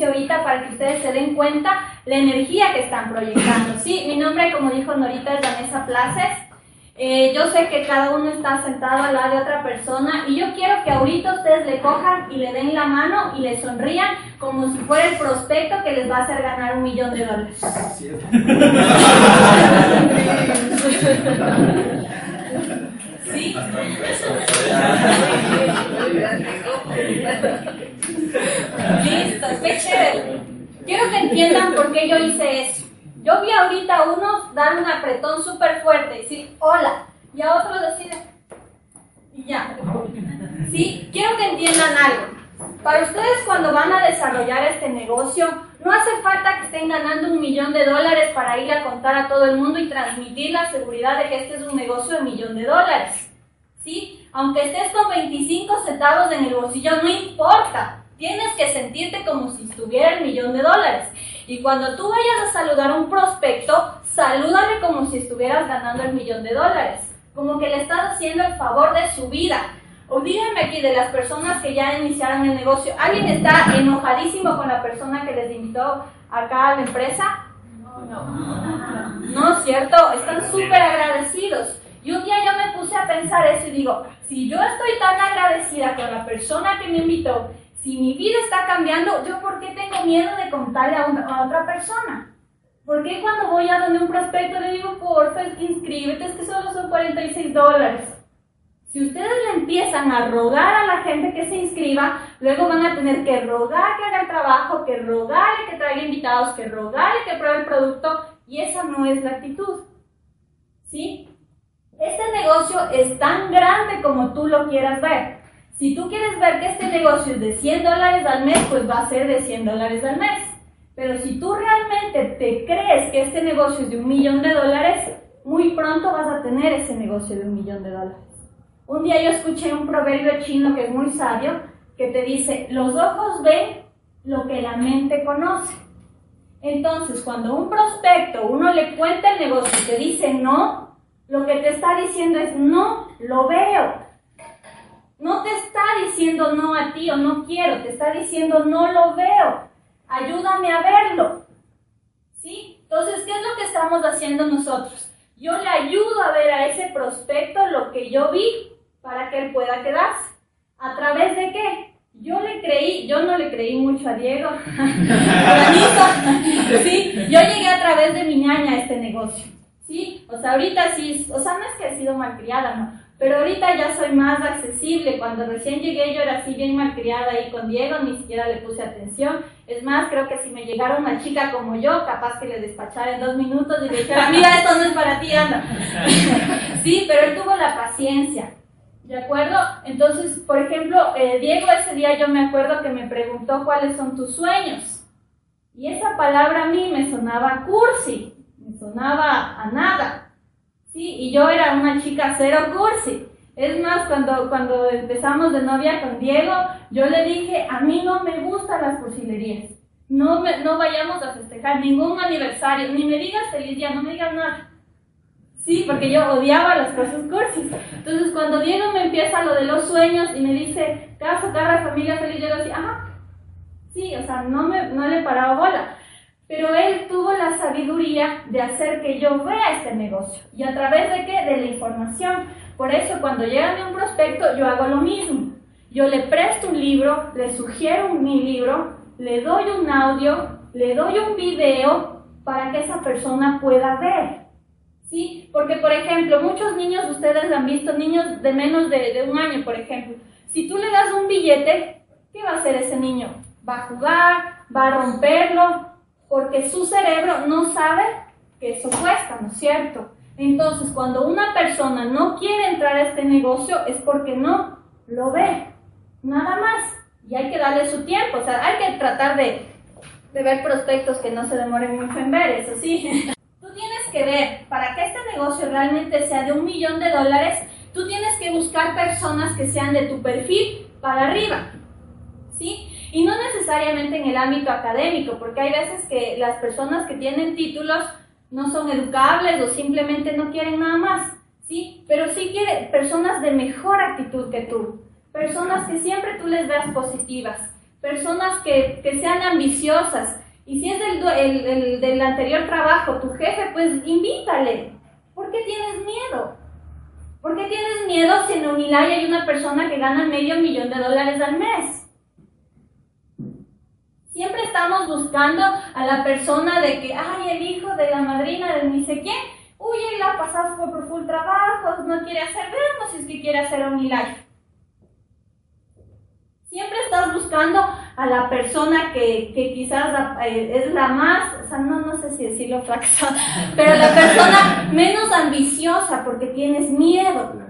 ahorita para que ustedes se den cuenta la energía que están proyectando. Sí, mi nombre, como dijo Norita, es Vanessa Places. Eh, yo sé que cada uno está sentado al lado de otra persona y yo quiero que ahorita ustedes le cojan y le den la mano y le sonrían como si fuera el prospecto que les va a hacer ganar un millón de dólares. ¿Sí? Listo, qué chévere. Quiero que entiendan por qué yo hice eso. Yo vi ahorita a unos dar un apretón súper fuerte y decir hola, y a otros decir y ya. ¿Sí? Quiero que entiendan algo. Para ustedes cuando van a desarrollar este negocio, no hace falta que estén ganando un millón de dólares para ir a contar a todo el mundo y transmitir la seguridad de que este es un negocio de millón de dólares. ¿Sí? Aunque estés con 25 centavos en el bolsillo, no importa. Tienes que sentirte como si estuviera el millón de dólares. Y cuando tú vayas a saludar a un prospecto, salúdale como si estuvieras ganando el millón de dólares. Como que le estás haciendo el favor de su vida. O díganme aquí de las personas que ya iniciaron el negocio, ¿alguien está enojadísimo con la persona que les invitó acá a la empresa? No, no. No, ¿cierto? Están súper agradecidos. Y un día yo me puse a pensar eso y digo, si yo estoy tan agradecida con la persona que me invitó, si mi vida está cambiando, ¿yo por qué tengo miedo de contarle a, una, a otra persona? ¿Por qué cuando voy a donde un prospecto le digo, porfa, inscríbete, es que solo son 46 dólares? Si ustedes le empiezan a rogar a la gente que se inscriba, luego van a tener que rogar que haga el trabajo, que rogarle que traiga invitados, que rogarle que pruebe el producto, y esa no es la actitud. ¿Sí? Este negocio es tan grande como tú lo quieras ver. Si tú quieres ver que este negocio es de 100 dólares al mes, pues va a ser de 100 dólares al mes. Pero si tú realmente te crees que este negocio es de un millón de dólares, muy pronto vas a tener ese negocio de un millón de dólares. Un día yo escuché un proverbio chino que es muy sabio, que te dice, los ojos ven lo que la mente conoce. Entonces, cuando un prospecto, uno le cuenta el negocio y te dice no, lo que te está diciendo es no, lo veo. No te está diciendo no a ti o no quiero, te está diciendo no lo veo. Ayúdame a verlo. ¿Sí? Entonces, ¿qué es lo que estamos haciendo nosotros? Yo le ayudo a ver a ese prospecto lo que yo vi para que él pueda quedarse. ¿A través de qué? Yo le creí, yo no le creí mucho a Diego. ¿sí? Yo llegué a través de mi ñaña a este negocio. ¿Sí? O sea, ahorita sí, o sea, no es que he sido malcriada, no. Pero ahorita ya soy más accesible. Cuando recién llegué yo era así bien malcriada ahí con Diego, ni siquiera le puse atención. Es más, creo que si me llegara una chica como yo, capaz que le despachara en dos minutos y le dijera, mira, esto no es para ti, anda. sí, pero él tuvo la paciencia. ¿De acuerdo? Entonces, por ejemplo, eh, Diego ese día yo me acuerdo que me preguntó cuáles son tus sueños. Y esa palabra a mí me sonaba cursi, me sonaba a nada. Sí, y yo era una chica cero cursi. Es más, cuando, cuando empezamos de novia con Diego, yo le dije, a mí no me gustan las cursilerías. No, me, no vayamos a festejar ningún aniversario, ni me digas feliz día, no me digas nada. Sí, porque yo odiaba las cosas cursis. Entonces, cuando Diego me empieza lo de los sueños y me dice, ¿te vas familia feliz? Yo le decía, ajá. Sí, o sea, no, me, no le paraba bola. Pero él tuvo la sabiduría de hacer que yo vea este negocio. ¿Y a través de qué? De la información. Por eso, cuando llega un prospecto, yo hago lo mismo. Yo le presto un libro, le sugiero mi libro, le doy un audio, le doy un video para que esa persona pueda ver. ¿Sí? Porque, por ejemplo, muchos niños, ustedes han visto, niños de menos de, de un año, por ejemplo. Si tú le das un billete, ¿qué va a hacer ese niño? Va a jugar, va a romperlo, porque su cerebro no sabe que eso cuesta, ¿no es cierto? Entonces, cuando una persona no quiere entrar a este negocio es porque no lo ve, nada más. Y hay que darle su tiempo, o sea, hay que tratar de, de ver prospectos que no se demoren mucho en ver, eso sí. Tú tienes que ver, para que este negocio realmente sea de un millón de dólares, tú tienes que buscar personas que sean de tu perfil para arriba, ¿sí? Y no necesariamente en el ámbito académico, porque hay veces que las personas que tienen títulos no son educables o simplemente no quieren nada más, ¿sí? Pero sí quieren personas de mejor actitud que tú, personas que siempre tú les veas positivas, personas que, que sean ambiciosas. Y si es del, el, del anterior trabajo tu jefe, pues invítale. ¿Por qué tienes miedo? ¿Por qué tienes miedo si en Unilay hay una persona que gana medio millón de dólares al mes? Siempre estamos buscando a la persona de que, ay, el hijo de la madrina de ni sé quién, uy, él ha pasado por full trabajo, no quiere hacer, veamos si es que quiere hacer Unilife. Siempre estás buscando a la persona que, que quizás eh, es la más, o sea, no, no sé si decirlo fracasada, pero la persona menos ambiciosa porque tienes miedo.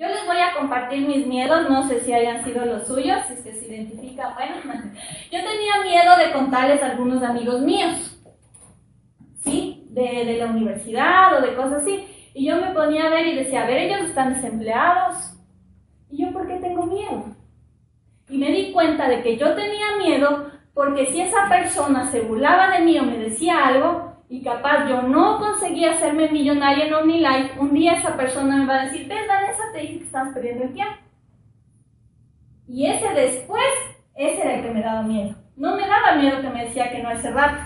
Yo les voy a compartir mis miedos, no sé si hayan sido los suyos, si se identifican, bueno, yo tenía miedo de contarles a algunos amigos míos, ¿sí? De, de la universidad o de cosas así. Y yo me ponía a ver y decía, a ver, ellos están desempleados, ¿Y yo por qué tengo miedo? Y me di cuenta de que yo tenía miedo porque si esa persona se burlaba de mí o me decía algo y capaz yo no conseguía hacerme millonaria en OmniLife, un día esa persona me va a decir, ves Vanessa, te dije que estás perdiendo el tiempo. Y ese después, ese era el que me daba miedo. No me daba miedo que me decía que no hace rato,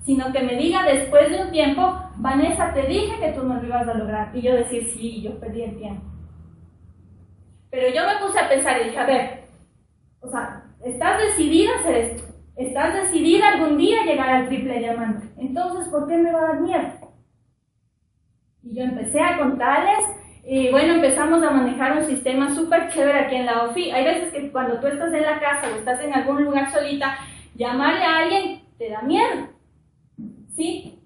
sino que me diga después de un tiempo, Vanessa, te dije que tú no lo ibas a lograr. Y yo decir, sí, yo perdí el tiempo. Pero yo me puse a pensar y dije, a ver, o sea, estás decidida a hacer esto. Estás decidida algún día a llegar al triple diamante. Entonces, ¿por qué me va a dar miedo? Y yo empecé a contarles y bueno, empezamos a manejar un sistema súper chévere aquí en la OFI. Hay veces que cuando tú estás en la casa o estás en algún lugar solita, llamarle a alguien te da miedo. ¿Sí?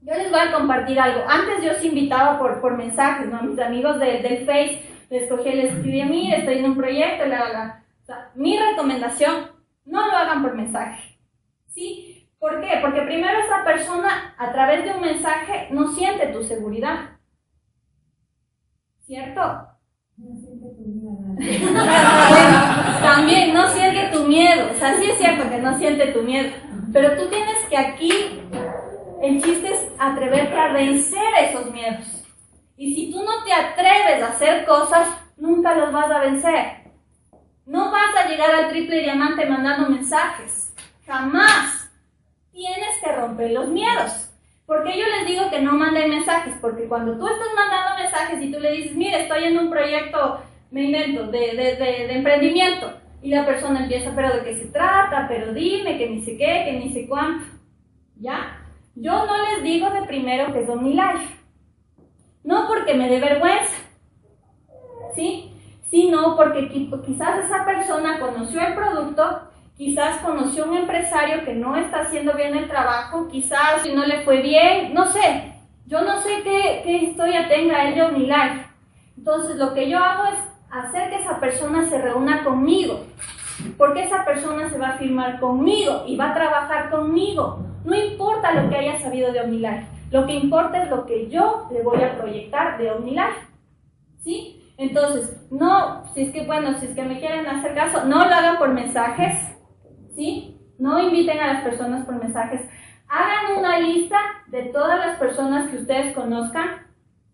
Yo les voy a compartir algo. Antes yo os invitaba por, por mensajes, ¿no? A mis amigos del Face les escogí, les escribí a mí, estoy en un proyecto, la, la. Sea, mi recomendación, no lo hagan por mensaje. ¿Sí? ¿Por qué? Porque primero esa persona, a través de un mensaje, no siente tu seguridad. ¿Cierto? No siente tu miedo. También no siente tu miedo. O sea, sí es cierto que no siente tu miedo. Pero tú tienes que aquí, el chiste es atreverte a vencer esos miedos. Y si tú no te atreves a hacer cosas, nunca los vas a vencer. No vas a llegar al triple diamante mandando mensajes. Jamás. Tienes que romper los miedos. Porque yo les digo que no manden mensajes, porque cuando tú estás mandando mensajes y tú le dices, mire, estoy en un proyecto, me invento, de, de, de, emprendimiento, y la persona empieza, pero de qué se trata, pero dime, que ni sé qué, que ni sé cuánto, ¿ya? Yo no les digo de primero que es OmniLife. No porque me dé vergüenza, ¿sí? Sino porque quizás esa persona conoció el producto, quizás conoció un empresario que no está haciendo bien el trabajo, quizás no le fue bien, no sé. Yo no sé qué, qué historia tenga él de OmniLife. Entonces lo que yo hago es hacer que esa persona se reúna conmigo, porque esa persona se va a firmar conmigo y va a trabajar conmigo. No importa lo que haya sabido de OmniLife. Lo que importa es lo que yo le voy a proyectar de OmniLife. ¿Sí? Entonces, no, si es que, bueno, si es que me quieren hacer caso, no lo hagan por mensajes. ¿Sí? No inviten a las personas por mensajes. Hagan una lista de todas las personas que ustedes conozcan.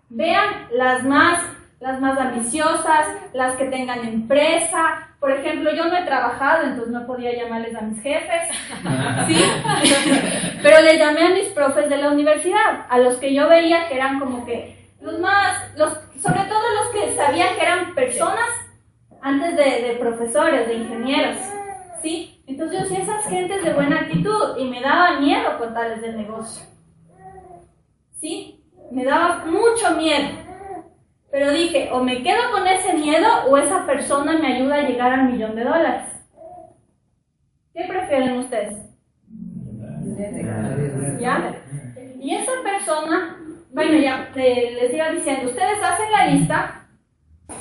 Vean las más, las más ambiciosas, las que tengan empresa, por ejemplo, yo no he trabajado, entonces no podía llamarles a mis jefes, ¿sí? Pero le llamé a mis profes de la universidad, a los que yo veía que eran como que los más, los, sobre todo los que sabían que eran personas antes de, profesores, de ingenieros, ¿sí? Entonces yo sí, esas gentes de buena actitud y me daba miedo contarles del negocio, ¿sí? Me daba mucho miedo. Pero dije, o me quedo con ese miedo o esa persona me ayuda a llegar al millón de dólares. ¿Qué prefieren ustedes? ¿Ya? Y esa persona, bueno, ya les iba diciendo, ustedes hacen la lista,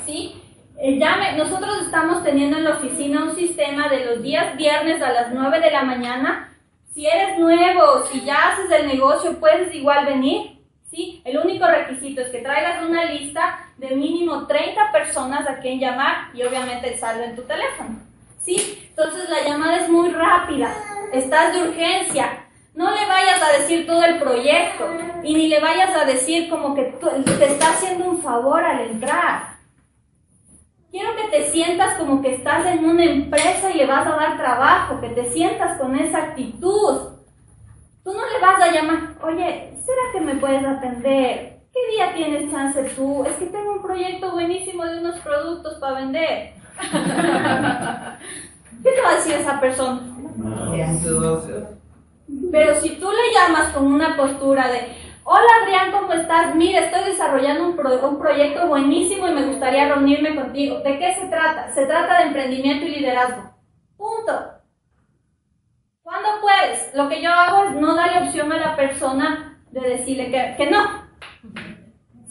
¿sí? Eh, nosotros estamos teniendo en la oficina un sistema de los días viernes a las 9 de la mañana. Si eres nuevo, si ya haces el negocio, puedes igual venir. ¿sí? El único requisito es que traigas una lista de mínimo 30 personas a quien llamar y obviamente en tu teléfono. ¿sí? Entonces la llamada es muy rápida, estás de urgencia. No le vayas a decir todo el proyecto y ni le vayas a decir como que te está haciendo un favor al entrar. Quiero que te sientas como que estás en una empresa y le vas a dar trabajo, que te sientas con esa actitud. Tú no le vas a llamar, oye, ¿será que me puedes atender? ¿Qué día tienes chance tú? Es que tengo un proyecto buenísimo de unos productos para vender. ¿Qué te va a decir esa persona? Pero si tú le llamas con una postura de, hola Adrián, ¿cómo estás? Mira, estoy desarrollando un, un proyecto buenísimo y me gustaría reunirme contigo. ¿De qué se trata? Se trata de emprendimiento y liderazgo. Punto. ¿Cuándo puedes? Lo que yo hago es no darle opción a la persona de decirle que, que no.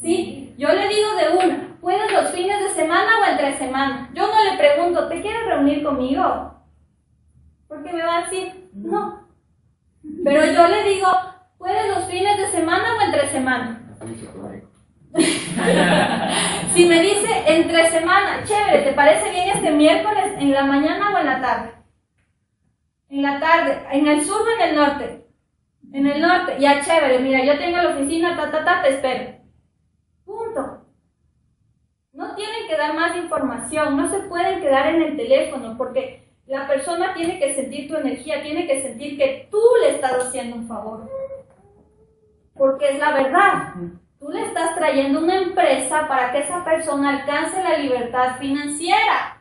¿Sí? Yo le digo de una, ¿puedes los fines de semana o entre semana? Yo no le pregunto, ¿te quieres reunir conmigo? Porque me va a decir, no. Pero yo le digo, ¿puedes los fines de semana o entre semana? si me dice entre semana, chévere, ¿te parece bien este miércoles en la mañana o en la tarde? En la tarde, en el sur o en el norte. En el norte, ya chévere, mira, yo tengo la oficina, ta, ta, ta, te espero. Punto. No tienen que dar más información, no se pueden quedar en el teléfono porque la persona tiene que sentir tu energía, tiene que sentir que tú le estás haciendo un favor. Porque es la verdad. Tú le estás trayendo una empresa para que esa persona alcance la libertad financiera.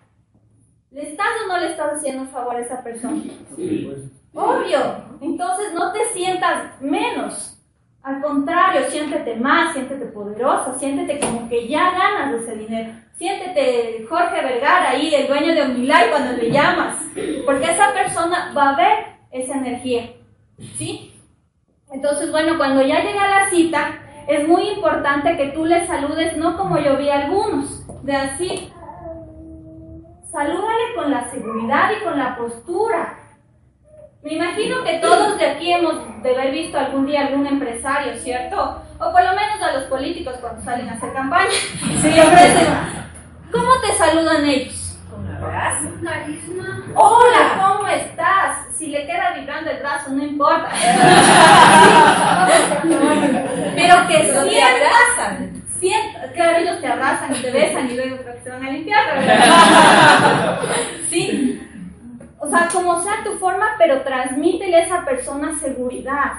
¿Le estás o no le estás haciendo un favor a esa persona? Sí. Obvio. Entonces no te sientas menos. Al contrario, siéntete más, siéntete poderosa, siéntete como que ya ganas ese dinero. Siéntete Jorge Vergara ahí, el dueño de Omnilife, cuando le llamas. Porque esa persona va a ver esa energía. ¿Sí? Entonces, bueno, cuando ya llega la cita, es muy importante que tú le saludes, no como yo vi a algunos, de así, salúdale con la seguridad y con la postura. Me imagino que todos de aquí hemos de haber visto algún día algún empresario, ¿cierto? O por lo menos a los políticos cuando salen a hacer campaña. Se ofrecen. ¿Cómo te saludan ellos? Con un abrazo. Carisma. Hola, ¿cómo estás? Si le queda vibrando el brazo, no importa. Pero que Pero te abrazan. Siento, claro, ellos te abrazan y te besan y luego que se van a limpiar. sí. O sea, como sea tu forma, pero transmítele a esa persona seguridad.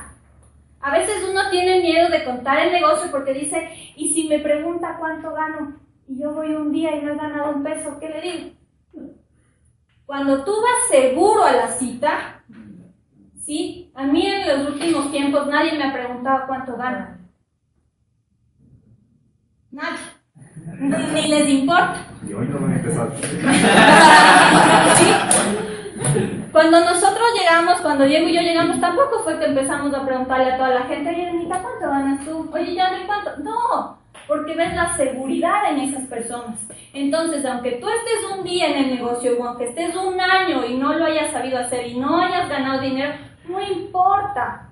A veces uno tiene miedo de contar el negocio porque dice, ¿y si me pregunta cuánto gano? Y yo voy un día y no he ganado un peso, ¿qué le digo? Cuando tú vas seguro a la cita, ¿sí? A mí en los últimos tiempos nadie me ha preguntado cuánto gano. Nada. Ni, les importa. Y hoy no van a empezar. Cuando nosotros llegamos, cuando Diego y yo llegamos, tampoco fue que empezamos a preguntarle a toda la gente, oye, Anita, ¿cuánto ganas tú? Oye, ya no cuánto. No, porque ves la seguridad en esas personas. Entonces, aunque tú estés un día en el negocio, o aunque estés un año y no lo hayas sabido hacer y no hayas ganado dinero, no importa.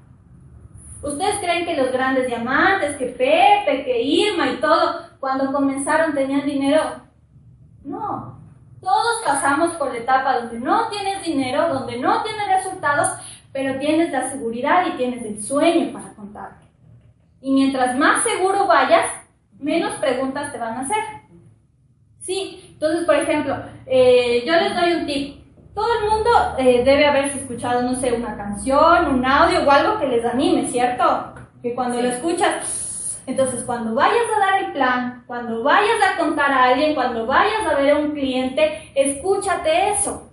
¿Ustedes creen que los grandes diamantes, que Pepe, que Irma y todo, cuando comenzaron tenían dinero? No. Todos pasamos por la etapa donde no tienes dinero, donde no tienes resultados, pero tienes la seguridad y tienes el sueño para contarte. Y mientras más seguro vayas, menos preguntas te van a hacer. Sí, entonces, por ejemplo, eh, yo les doy un tip. Todo el mundo eh, debe haberse escuchado, no sé, una canción, un audio o algo que les anime, ¿cierto? Que cuando lo escuchas, entonces cuando vayas a dar el plan, cuando vayas a contar a alguien, cuando vayas a ver a un cliente, escúchate eso.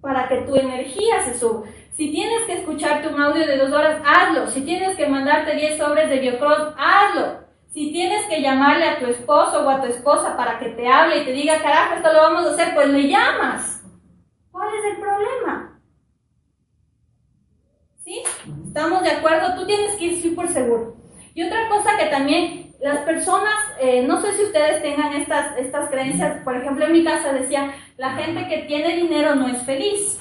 Para que tu energía se suba. Si tienes que escucharte un audio de dos horas, hazlo. Si tienes que mandarte 10 sobres de Biocross, hazlo. Si tienes que llamarle a tu esposo o a tu esposa para que te hable y te diga, carajo, esto lo vamos a hacer, pues le llamas. ¿Cuál es el problema? ¿Sí? ¿Estamos de acuerdo? Tú tienes que ir súper seguro. Y otra cosa que también las personas, eh, no sé si ustedes tengan estas, estas creencias, por ejemplo en mi casa decía, la gente que tiene dinero no es feliz.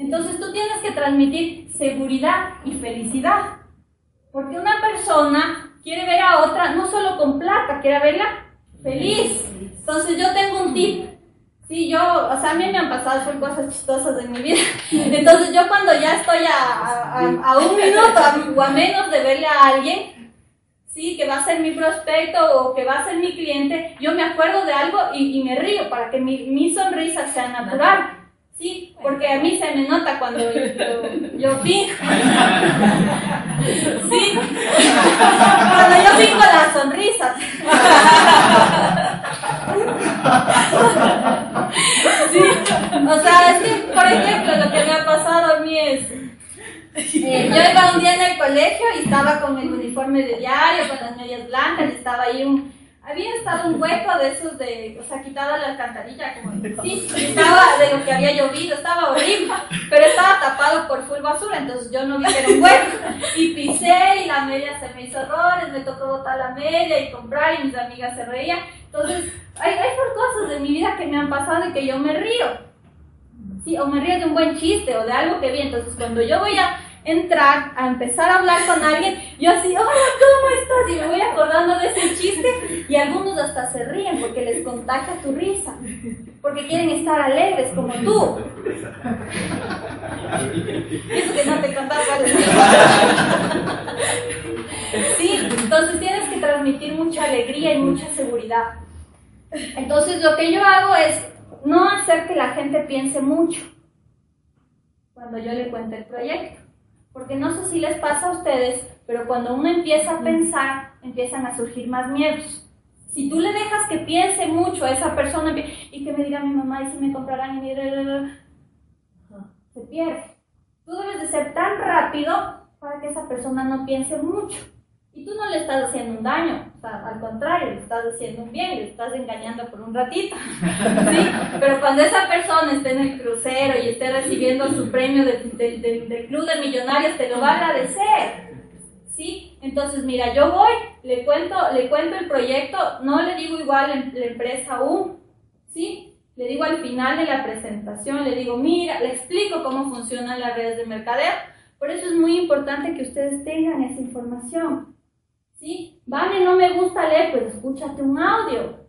Entonces tú tienes que transmitir seguridad y felicidad. Porque una persona quiere ver a otra no solo con plata, quiere verla feliz. Entonces yo tengo un tip. Sí, yo, o sea, a mí me han pasado cosas chistosas en mi vida. Entonces yo cuando ya estoy a, a, un minuto o a menos de verle a alguien, sí, que va a ser mi prospecto o que va a ser mi cliente, yo me acuerdo de algo y, me río para que mi, mi sonrisa sea natural. Sí, porque a mí se me nota cuando yo, yo. Sí, cuando yo finjo la sonrisa. Sí, o sea, es por ejemplo, lo que me ha pasado a mí es. Eh, yo iba un día en el colegio y estaba con el uniforme de diario, con las medias blancas, y estaba ahí un, había estado un hueco de esos de, o sea, quitada la alcantarilla, como, sí, estaba de lo que había llovido, estaba horrible, pero estaba tapado por full basura, entonces yo no vi que era un hueco, y pisé y la media se me hizo errores, me tocó botar la media y comprar y mis amigas se reían, entonces hay, hay por cosas de mi vida que me han pasado y que yo me río, sí, o me río de un buen chiste o de algo que vi, entonces cuando yo voy a entrar a empezar a hablar con alguien, yo así, hola, ¿cómo estás? Y me voy acordando de ese chiste y algunos hasta se ríen porque les contagia tu risa, porque quieren estar alegres como tú. Eso que no te contaba. Sí, entonces tienes que transmitir mucha alegría y mucha seguridad. Entonces lo que yo hago es no hacer que la gente piense mucho cuando yo le cuente el proyecto. Porque no sé si les pasa a ustedes, pero cuando uno empieza a pensar, empiezan a surgir más miedos. Si tú le dejas que piense mucho a esa persona y que me diga mi mamá y si me comprarán y me... se pierde. Tú debes de ser tan rápido para que esa persona no piense mucho. Y tú no le estás haciendo un daño, o sea, al contrario, le estás haciendo un bien, le estás engañando por un ratito. ¿sí? Pero cuando esa persona esté en el crucero y esté recibiendo su premio del, del, Club de Millonarios, te lo va a agradecer. ¿sí? Entonces, mira, yo voy, le cuento, le cuento el proyecto, no le digo igual la empresa aún, ¿sí? Le digo al final de la presentación, le digo, mira, le explico cómo funcionan las redes de mercadeo. Por eso es muy importante que ustedes tengan esa información. ¿Sí? Vale, no me gusta leer, pues escúchate un audio.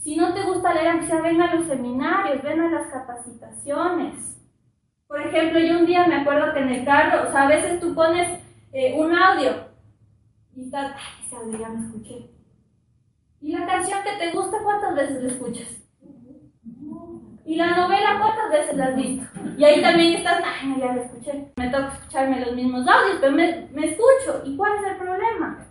Si no te gusta leer, aunque sea ven a los seminarios, ven a las capacitaciones. Por ejemplo, yo un día me acuerdo que en el carro, o sea, a veces tú pones eh, un audio y estás, ay, ese audio ya me escuché. ¿Y la canción que te gusta, cuántas veces la escuchas? ¿Y la novela cuántas veces la has visto? Y ahí también estás, ay, ya la escuché. Me toca escucharme los mismos audios, pero me, me escucho. ¿Y cuál es el problema?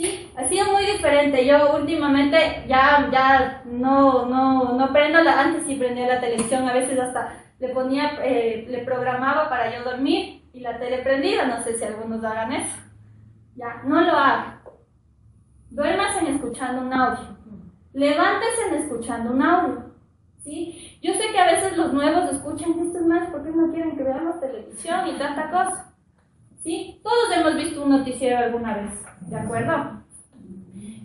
Sí, ha sido muy diferente. Yo últimamente ya, ya no, no, no prendo la, antes sí prendía la televisión, a veces hasta le ponía, eh, le programaba para yo dormir y la tele prendida, no sé si algunos hagan eso. Ya, no lo hagan. en escuchando un audio. Levántese escuchando un audio. ¿Sí? Yo sé que a veces los nuevos escuchan estos más porque no quieren que veamos televisión y tanta cosa. ¿Sí? Todos hemos visto un noticiero alguna vez. ¿De acuerdo?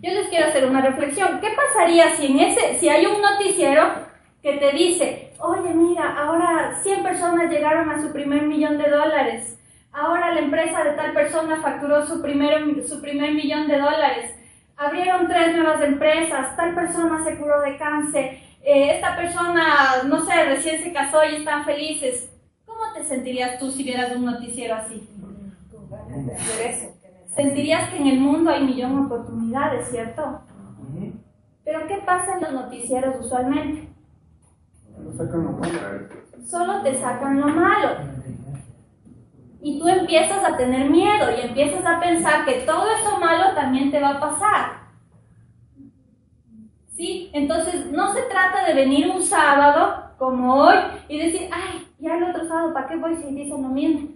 Yo les quiero hacer una reflexión. ¿Qué pasaría si en ese, si hay un noticiero que te dice, oye, mira, ahora 100 personas llegaron a su primer millón de dólares. Ahora la empresa de tal persona facturó su primer, su primer millón de dólares. Abrieron tres nuevas empresas. Tal persona se curó de cáncer. Eh, esta persona, no sé, recién se casó y están felices. ¿Cómo te sentirías tú si vieras un noticiero así? Sentirías que en el mundo hay millón de oportunidades, ¿cierto? Pero ¿qué pasa en los noticieros usualmente? Solo te sacan lo malo. Y tú empiezas a tener miedo y empiezas a pensar que todo eso malo también te va a pasar. ¿Sí? Entonces no se trata de venir un sábado como hoy y decir, ay, ya el otro sábado, ¿para qué voy si dicen lo mismo?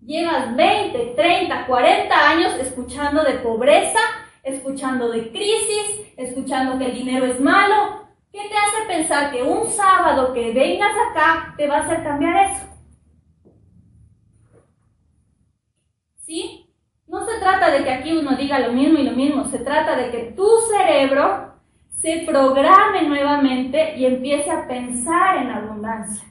Llevas 20, 30, 40 años escuchando de pobreza, escuchando de crisis, escuchando que el dinero es malo. ¿Qué te hace pensar que un sábado que vengas acá te va a hacer cambiar eso? ¿Sí? No se trata de que aquí uno diga lo mismo y lo mismo, se trata de que tu cerebro se programe nuevamente y empiece a pensar en abundancia.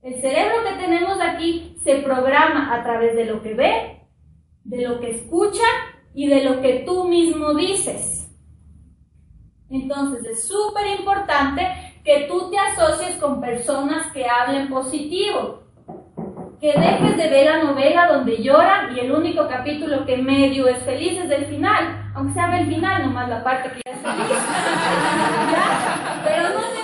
El cerebro que tenemos aquí se programa a través de lo que ve, de lo que escucha y de lo que tú mismo dices. Entonces es súper importante que tú te asocies con personas que hablen positivo, que dejes de ver la novela donde lloran y el único capítulo que medio es feliz es el final, aunque sea el final, nomás la parte que ya es feliz. Pero no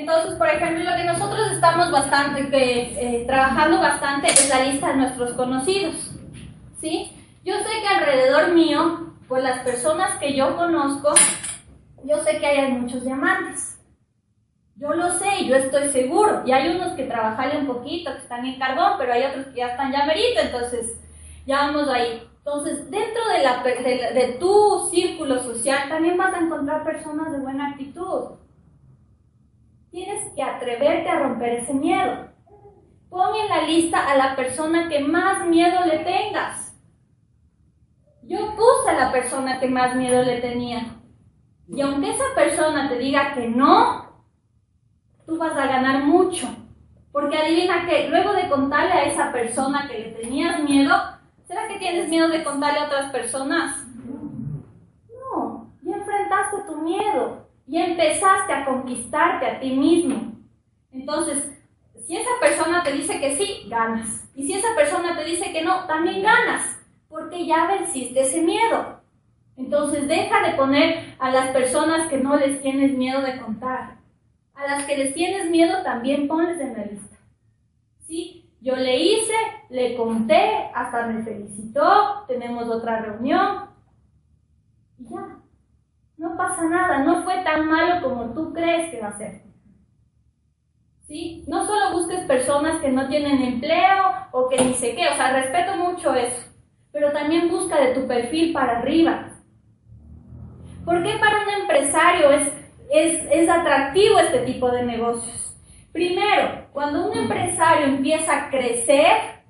Entonces, por ejemplo, lo que nosotros estamos bastante, que, eh, trabajando bastante es la lista de nuestros conocidos. ¿Sí? Yo sé que alrededor mío, por las personas que yo conozco, yo sé que hay muchos diamantes. Yo lo sé, yo estoy seguro. Y hay unos que trabajan un poquito, que están en carbón, pero hay otros que ya están ya merito, entonces ya vamos ahí. Entonces, dentro de, la, de, de tu círculo social también vas a encontrar personas de buena actitud. Tienes que atreverte a romper ese miedo. Pon en la lista a la persona que más miedo le tengas. Yo puse a la persona que más miedo le tenía. Y aunque esa persona te diga que no, tú vas a ganar mucho. Porque adivina que luego de contarle a esa persona que le tenías miedo, ¿será que tienes miedo de contarle a otras personas? No, ya enfrentaste tu miedo, ya empezaste a conquistarte a ti mismo. Entonces, si esa persona te dice que sí, ganas. Y si esa persona te dice que no, también ganas, porque ya venciste ese miedo. Entonces deja de poner a las personas que no les tienes miedo de contar. A las que les tienes miedo también ponles en la lista. ¿Sí? Yo le hice, le conté, hasta me felicitó, tenemos otra reunión. Y ya. No pasa nada, no fue tan malo como tú crees que va a ser. ¿Sí? No solo busques personas que no tienen empleo o que ni sé qué, o sea, respeto mucho eso, pero también busca de tu perfil para arriba. ¿Por qué para un empresario es, es, atractivo este tipo de negocios? Primero, cuando un empresario empieza a crecer,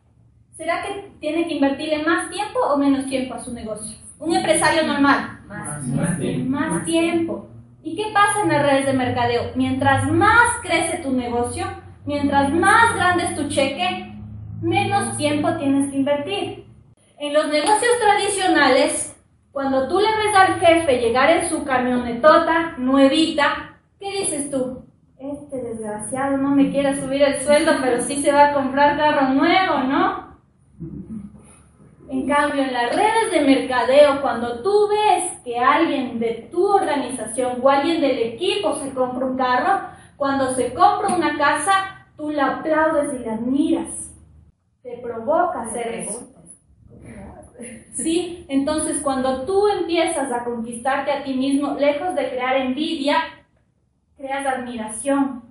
¿será que tiene que invertirle más tiempo o menos tiempo a su negocio? Un empresario normal. Más, tiempo. Más tiempo. ¿Y qué pasa en las redes de mercadeo? Mientras más crece tu negocio, mientras más grande es tu cheque, menos tiempo tienes que invertir. En los negocios tradicionales, cuando tú le ves al jefe llegar en su camionetota nuevita, ¿qué dices tú? Este desgraciado no me quiere subir el sueldo, pero sí se va a comprar carro nuevo, ¿no? En cambio, en las redes de mercadeo, cuando tú ves que alguien de tu organización o alguien del equipo se compra un carro, cuando se compra una casa, tú la aplaudes y la admiras. Te provoca hacer eso. ¿Sí? Entonces, cuando tú empiezas a conquistarte a ti mismo, lejos de crear envidia, creas admiración.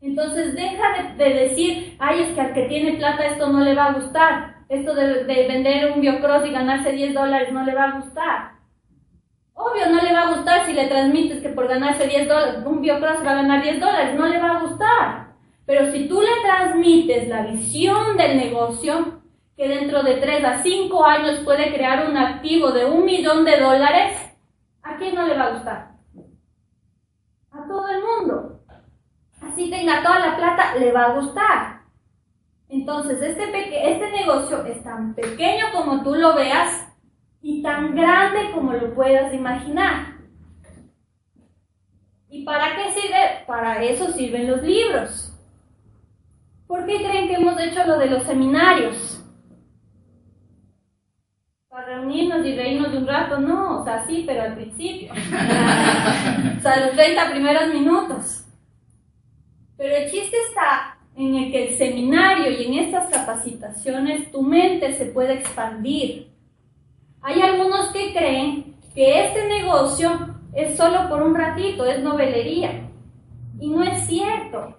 Entonces, deja de, decir, ay, es que al que tiene plata esto no le va a gustar. Esto de, vender un biocross y ganarse 10 dólares no le va a gustar. Obvio, no le va a gustar si le transmites que por ganarse 10 dólares, un biocross va a ganar 10 dólares, no le va a gustar. Pero si tú le transmites la visión del negocio, que dentro de 3 a 5 años puede crear un activo de un millón de dólares, ¿a quién no le va a gustar? A todo el mundo. Así tenga toda la plata, le va a gustar. Entonces, este, este negocio es tan pequeño como tú lo veas y tan grande como lo puedas imaginar. ¿Y para qué sirve? Para eso sirven los libros. ¿Por qué creen que hemos hecho lo de los seminarios? reunirnos y reírnos de un rato, no, o sea, sí, pero al principio. o sea, los 30 primeros minutos. Pero el chiste está en el que el seminario y en estas capacitaciones tu mente se puede expandir. Hay algunos que creen que este negocio es solo por un ratito, es novelería. Y no es cierto.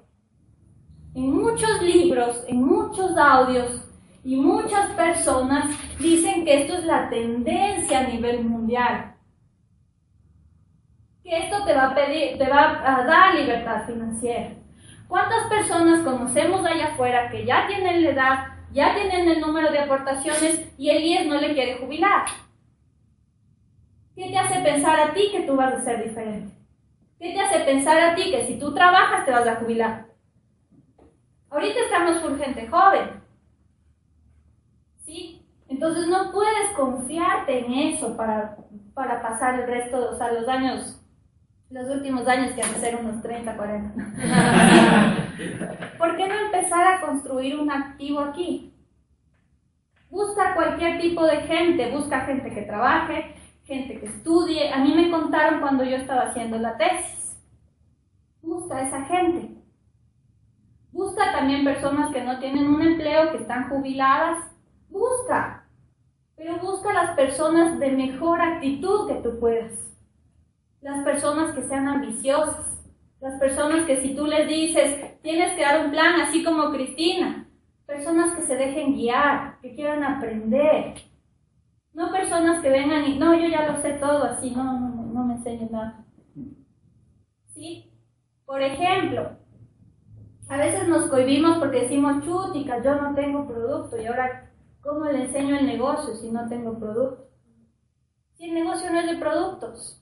En muchos libros, en muchos audios, y muchas personas dicen que esto es la tendencia a nivel mundial. Que esto te va a te va a dar libertad financiera. ¿Cuántas personas conocemos allá afuera que ya tienen la edad, ya tienen el número de aportaciones y el IES no le quiere jubilar? ¿Qué te hace pensar a ti que tú vas a ser diferente? ¿Qué te hace pensar a ti que si tú trabajas te vas a jubilar? Ahorita estamos por gente joven. ¿Sí? Entonces no puedes confiarte en eso para, para pasar el resto, o sea, los años, los últimos años que van a ser unos 30, 40. ¿Por qué no empezar a construir un activo aquí? Busca cualquier tipo de gente, busca gente que trabaje, gente que estudie. A mí me contaron cuando yo estaba haciendo la tesis. Busca a esa gente. Busca también personas que no tienen un empleo, que están jubiladas. Busca. Pero busca las personas de mejor actitud que tú puedas. Las personas que sean ambiciosas. Las personas que si tú les dices, tienes que dar un plan, así como Cristina. Personas que se dejen guiar, que quieran aprender, no personas que vengan y, no, yo ya lo sé todo, así, no, no, no me enseñes nada. ¿Sí? Por ejemplo, a veces nos cohibimos porque decimos, chútica, yo no tengo producto y ahora, ¿cómo le enseño el negocio si no tengo producto? Si el negocio no es de productos,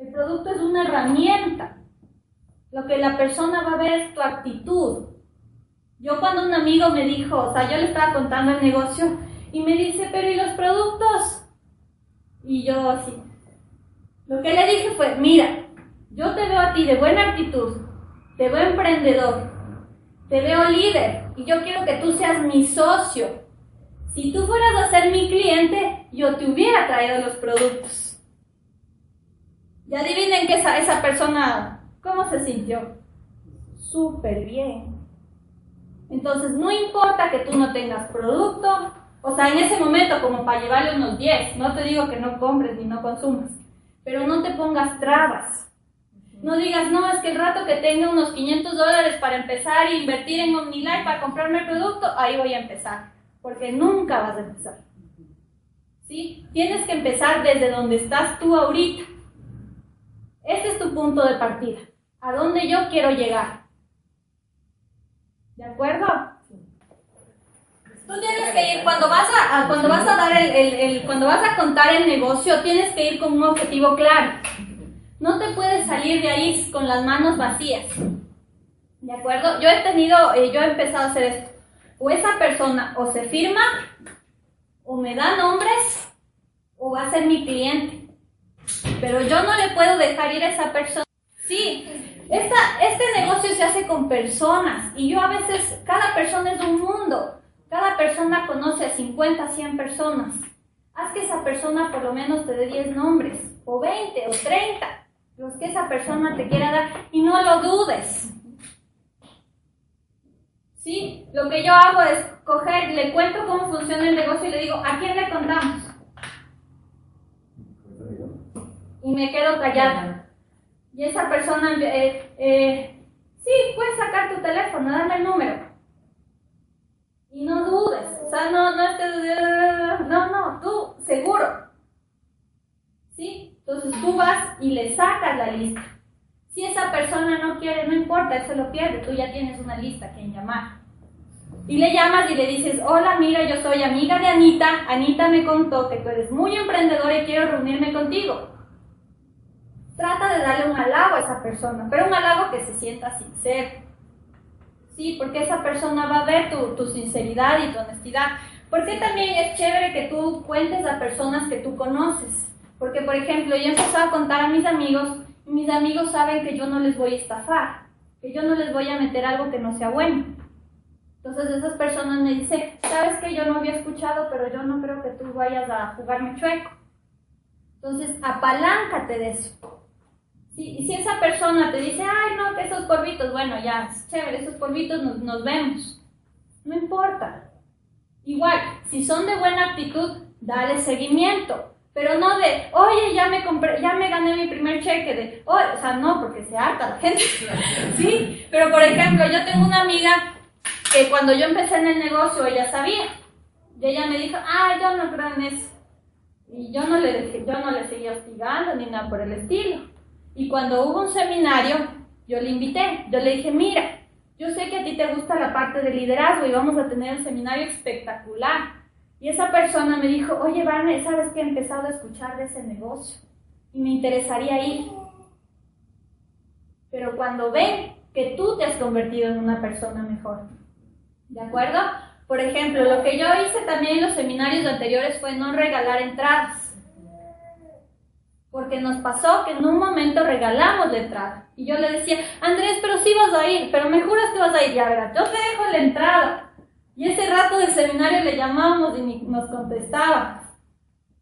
el producto es una herramienta. Lo que la persona va a ver es tu actitud. Yo cuando un amigo me dijo, o sea, yo le estaba contando el negocio, y me dice, pero ¿y los productos? Y yo así. Lo que le dije fue, mira, yo te veo a ti de buena actitud, te veo emprendedor, te veo líder y yo quiero que tú seas mi socio. Si tú fueras a ser mi cliente, yo te hubiera traído los productos. Y adivinen que esa, esa persona, ¿cómo se sintió? Súper bien. Entonces, no importa que tú no tengas producto, o sea, en ese momento, como para llevarle unos 10, no te digo que no compres ni no consumas, pero no te pongas trabas. No digas, no, es que el rato que tenga unos 500 dólares para empezar a invertir en OmniLife para comprarme el producto, ahí voy a empezar, porque nunca vas a empezar. ¿Sí? Tienes que empezar desde donde estás tú ahorita. Este es tu punto de partida. ¿A dónde yo quiero llegar? ¿De acuerdo? Tú tienes que ir, cuando vas a, cuando vas a dar el, cuando vas a contar el negocio, tienes que ir con un objetivo claro. No te puedes salir de ahí con las manos vacías. ¿De acuerdo? Yo he tenido, eh, yo he empezado a hacer esto. O esa persona o se firma, o me da nombres, o va a ser mi cliente. Pero yo no le puedo dejar ir a esa persona. Sí, esta, este negocio se hace con personas y yo a veces, cada persona es un mundo. Cada persona conoce a 50, 100 personas. Haz que esa persona por lo menos te dé 10 nombres, o 20, o 30, los que esa persona te quiera dar, y no lo dudes. ¿Sí? Lo que yo hago es coger, le cuento cómo funciona el negocio y le digo, ¿a quién le contamos? Y me quedo callada. Y esa persona, eh, eh, sí, puedes sacar tu teléfono, dame el número. Y no dudes, o sea, no, no estés, no, no, tú seguro. ¿Sí? Entonces tú vas y le sacas la lista. Si esa persona no quiere, no importa, él se lo pierde, tú ya tienes una lista a quien llamar. Y le llamas y le dices, hola, mira, yo soy amiga de Anita, Anita me contó que tú eres muy emprendedora y quiero reunirme contigo. Trata de darle un halago a esa persona, pero un halago que se sienta sincero. Sí, porque esa persona va a ver tu, sinceridad y tu honestidad. Porque también es chévere que tú cuentes a personas que tú conoces. Porque, por ejemplo, yo he empezado a contar a mis amigos y mis amigos saben que yo no les voy a estafar, que yo no les voy a meter algo que no sea bueno. Entonces esas personas me dicen, sabes que yo no había escuchado, pero yo no creo que tú vayas a jugarme chueco. Entonces, apaláncate de eso. Y si esa persona te dice, ay, no, que esos polvitos, bueno, ya, chévere, esos polvitos nos, nos vemos. No importa. Igual, si son de buena actitud, dale seguimiento. Pero no de, oye, ya me compré, ya me gané mi primer cheque, de, oh, o sea, no, porque se harta la gente. ¿Sí? Pero por ejemplo, yo tengo una amiga que cuando yo empecé en el negocio, ella sabía. Y ella me dijo, ay, yo no creo en eso. Y yo no le, yo no le seguía hostigando ni nada por el estilo. Y cuando hubo un seminario, yo le invité, yo le dije, mira, yo sé que a ti te gusta la parte de liderazgo y vamos a tener un seminario espectacular. Y esa persona me dijo, oye, Vane, ¿sabes que he empezado a escuchar de ese negocio? Y me interesaría ir. Pero cuando ven que tú te has convertido en una persona mejor, ¿de acuerdo? Por ejemplo, lo que yo hice también en los seminarios anteriores fue no regalar entradas. Porque nos pasó que en un momento regalamos la entrada. Y yo le decía, Andrés, pero sí vas a ir, pero me juras que vas a ir. Ya verás, yo te dejo la entrada. Y ese rato del seminario le llamamos y nos contestaba.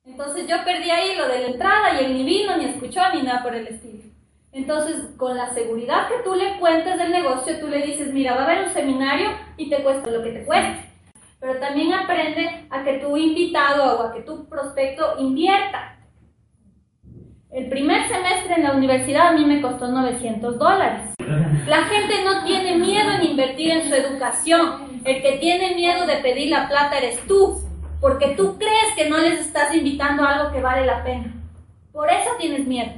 Entonces yo perdí ahí lo de la entrada y él ni vino, ni escuchó, ni nada por el estilo. Entonces, con la seguridad que tú le cuentes del negocio, tú le dices, mira, va a haber un seminario y te cuesta lo que te cueste. Pero también aprende a que tu invitado o a que tu prospecto invierta. El primer semestre en la universidad a mí me costó 900 dólares. La gente no tiene miedo en invertir en su educación. El que tiene miedo de pedir la plata eres tú, porque tú crees que no les estás invitando a algo que vale la pena. Por eso tienes miedo.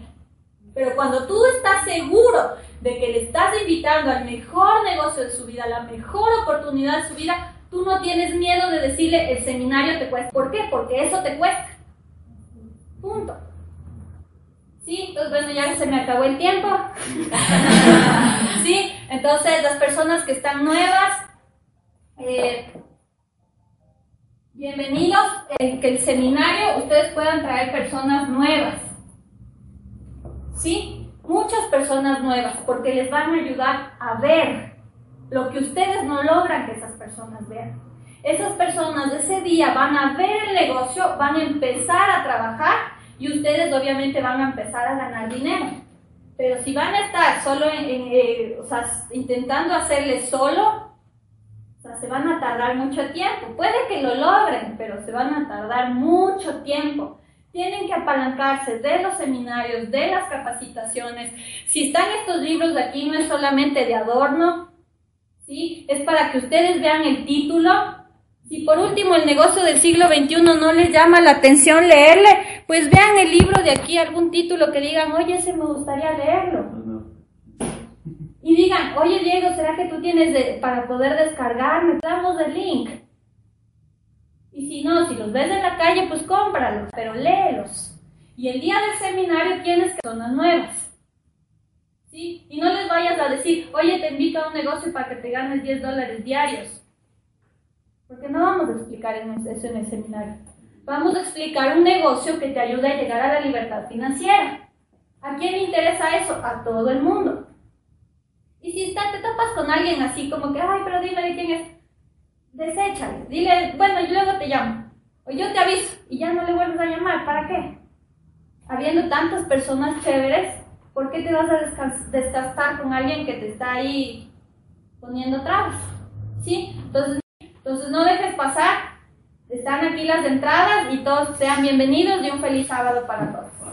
Pero cuando tú estás seguro de que le estás invitando al mejor negocio de su vida, la mejor oportunidad de su vida, tú no tienes miedo de decirle el seminario te cuesta. ¿Por qué? Porque eso te cuesta. Punto. Sí, entonces bueno, ya se me acabó el tiempo. sí, entonces las personas que están nuevas, eh, bienvenidos. En que el seminario ustedes puedan traer personas nuevas. Sí, muchas personas nuevas, porque les van a ayudar a ver lo que ustedes no logran que esas personas vean. Esas personas de ese día van a ver el negocio, van a empezar a trabajar y ustedes obviamente van a empezar a ganar dinero. Pero si van a estar solo eh, o sea, intentando hacerle solo, o sea, se van a tardar mucho tiempo. Puede que lo logren, pero se van a tardar mucho tiempo. Tienen que apalancarse de los seminarios, de las capacitaciones. Si están estos libros de aquí, no es solamente de adorno, ¿sí? Es para que ustedes vean el título si por último el negocio del siglo XXI no les llama la atención leerle, pues vean el libro de aquí, algún título que digan, oye, ese me gustaría leerlo. Y digan, oye Diego, ¿será que tú tienes para poder descargarme? Damos el link. Y si no, si los ves en la calle, pues cómpralos, pero léelos. Y el día del seminario tienes personas nuevas. ¿Sí? Y no les vayas a decir, oye, te invito a un negocio para que te ganes 10 dólares diarios. Porque no vamos a explicar eso en el seminario. Vamos a explicar un negocio que te ayude a llegar a la libertad financiera. ¿A quién le interesa eso? A todo el mundo. Y si está, te topas con alguien así como que, ay, pero dime de quién es, deséchale. Dile, bueno, yo luego te llamo. O yo te aviso y ya no le vuelves a llamar. ¿Para qué? Habiendo tantas personas chéveres, ¿por qué te vas a desgastar con alguien que te está ahí poniendo trabas? ¿Sí? Entonces, entonces no dejes pasar, están aquí las entradas y todos sean bienvenidos y un feliz sábado para todos.